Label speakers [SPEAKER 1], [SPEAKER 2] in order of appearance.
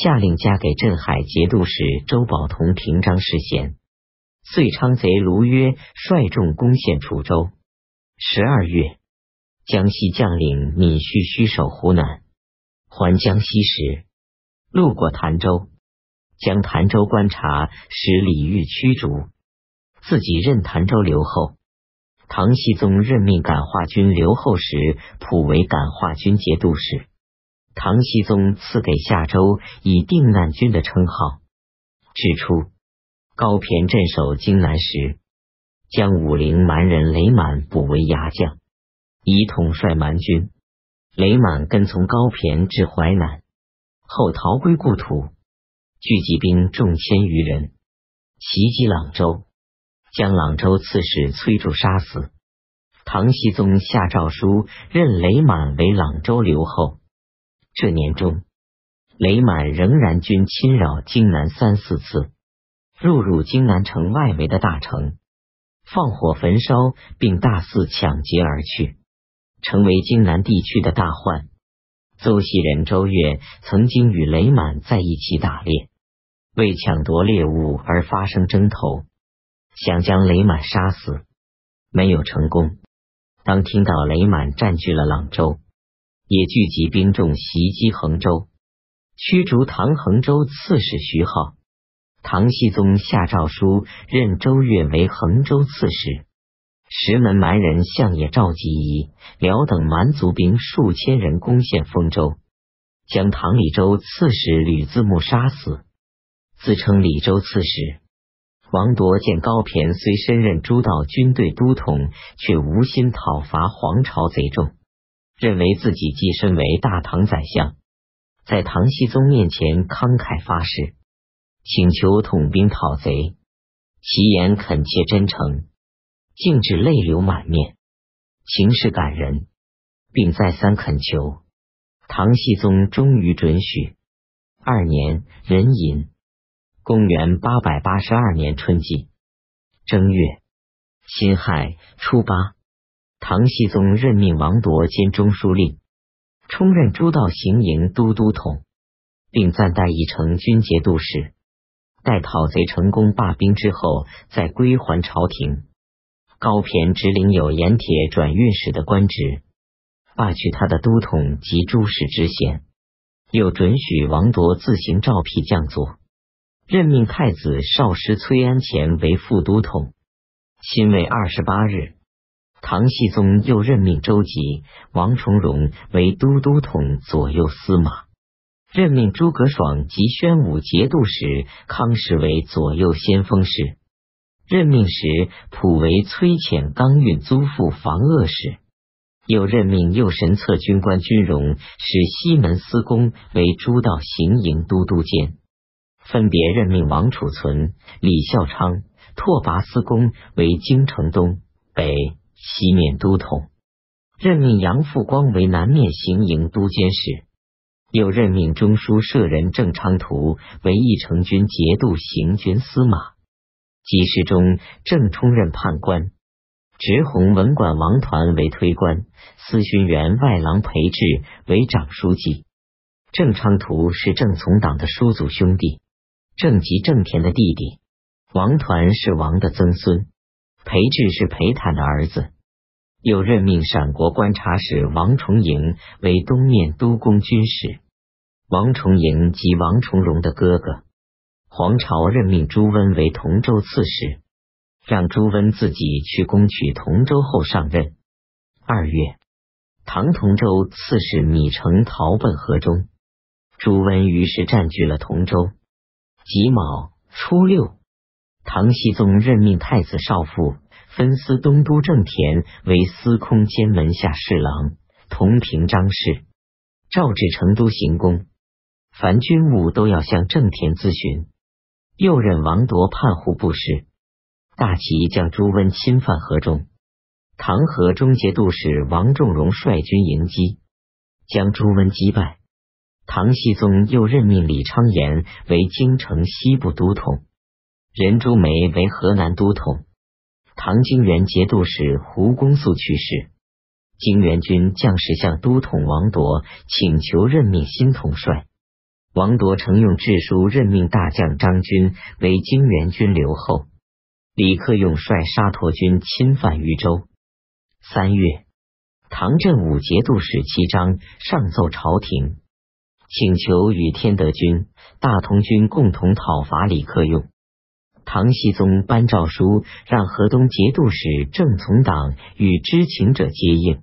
[SPEAKER 1] 下令加给镇海节度使周保同平章事衔。遂昌贼卢约率众攻陷楚州。十二月，江西将领闵须虚守湖南，还江西时，路过潭州，将潭州观察使李煜驱逐，自己任潭州留后。唐僖宗任命感化军留后时，普为感化军节度使。唐僖宗赐给夏州以定难军的称号。指出高骈镇守荆南时，将武陵蛮人雷满补为牙将，以统帅蛮军。雷满跟从高骈至淮南，后逃归故土，聚集兵众千余人，袭击朗州。将朗州刺史崔杼杀死。唐僖宗下诏书，任雷满为朗州留后。这年中，雷满仍然军侵扰荆南三四次，入入荆南城外围的大城，放火焚烧，并大肆抢劫而去，成为荆南地区的大患。邹西人周越曾经与雷满在一起打猎，为抢夺猎物而发生争头。想将雷满杀死，没有成功。当听到雷满占据了朗州，也聚集兵众袭击衡州，驱逐唐衡州刺史徐浩。唐僖宗下诏书，任周越为衡州刺史。石门蛮人相野赵吉仪、辽等蛮族兵数千人攻陷丰州，将唐李州刺史吕自牧杀死，自称李州刺史。王铎见高骈虽身任诸道军队都统，却无心讨伐黄巢贼众，认为自己既身为大唐宰相，在唐僖宗面前慷慨发誓，请求统兵讨贼，其言恳切真诚，竟至泪流满面，情势感人，并再三恳求，唐僖宗终于准许。二年，壬寅。公元八百八十二年春季正月辛亥初八，唐僖宗任命王铎兼中书令，充任诸道行营都督统，并暂代以成军节度使。待讨贼成功罢兵之后，再归还朝廷。高骈只领有盐铁转运使的官职，罢去他的都统及诸使之衔，又准许王铎自行召辟将佐。任命太子少师崔安潜为副都统。辛未二十八日，唐僖宗又任命周吉、王重荣为都督统左右司马，任命诸葛爽及宣武节度使康时为左右先锋使，任命时普为崔潜刚运租副防恶使，又任命右神策军官军容使西门司公为诸道行营都督监。分别任命王储存、李孝昌、拓跋思公为京城东北。西面都统，任命杨复光为南面行营都监使，又任命中书舍人郑昌图为义成军节度行军司马，给事中郑充任判官，直弘文管王团为推官，司勋员外郎裴志为长书记。郑昌图是郑从党的叔祖兄弟。郑吉、郑田的弟弟。王团是王的曾孙，裴质是裴坦的儿子。又任命陕国观察使王重营为东面都公军使。王重营即王重荣的哥哥。黄巢任命朱温为同州刺史，让朱温自己去攻取同州后上任。二月，唐同州刺史米城逃奔河中，朱温于是占据了同州。己卯初六，唐僖宗任命太子少傅分司东都正田为司空兼门下侍郎，同平章事，诏至成都行宫，凡军务都要向正田咨询。又任王铎判户部事，大齐将朱温侵犯河中，唐河中节度使王仲荣率军迎击，将朱温击败。唐僖宗又任命李昌言为京城西部都统，任朱梅为河南都统。唐京元节度使胡公素去世，京元军将士向都统王铎请求任命新统帅，王铎乘用制书，任命大将张军为泾原军留后。李克用率沙陀军侵犯豫州。三月，唐镇武节度使七章上奏朝廷，请求与天德军、大同军共同讨伐李克用。唐僖宗颁诏书，让河东节度使郑从党与知情者接应。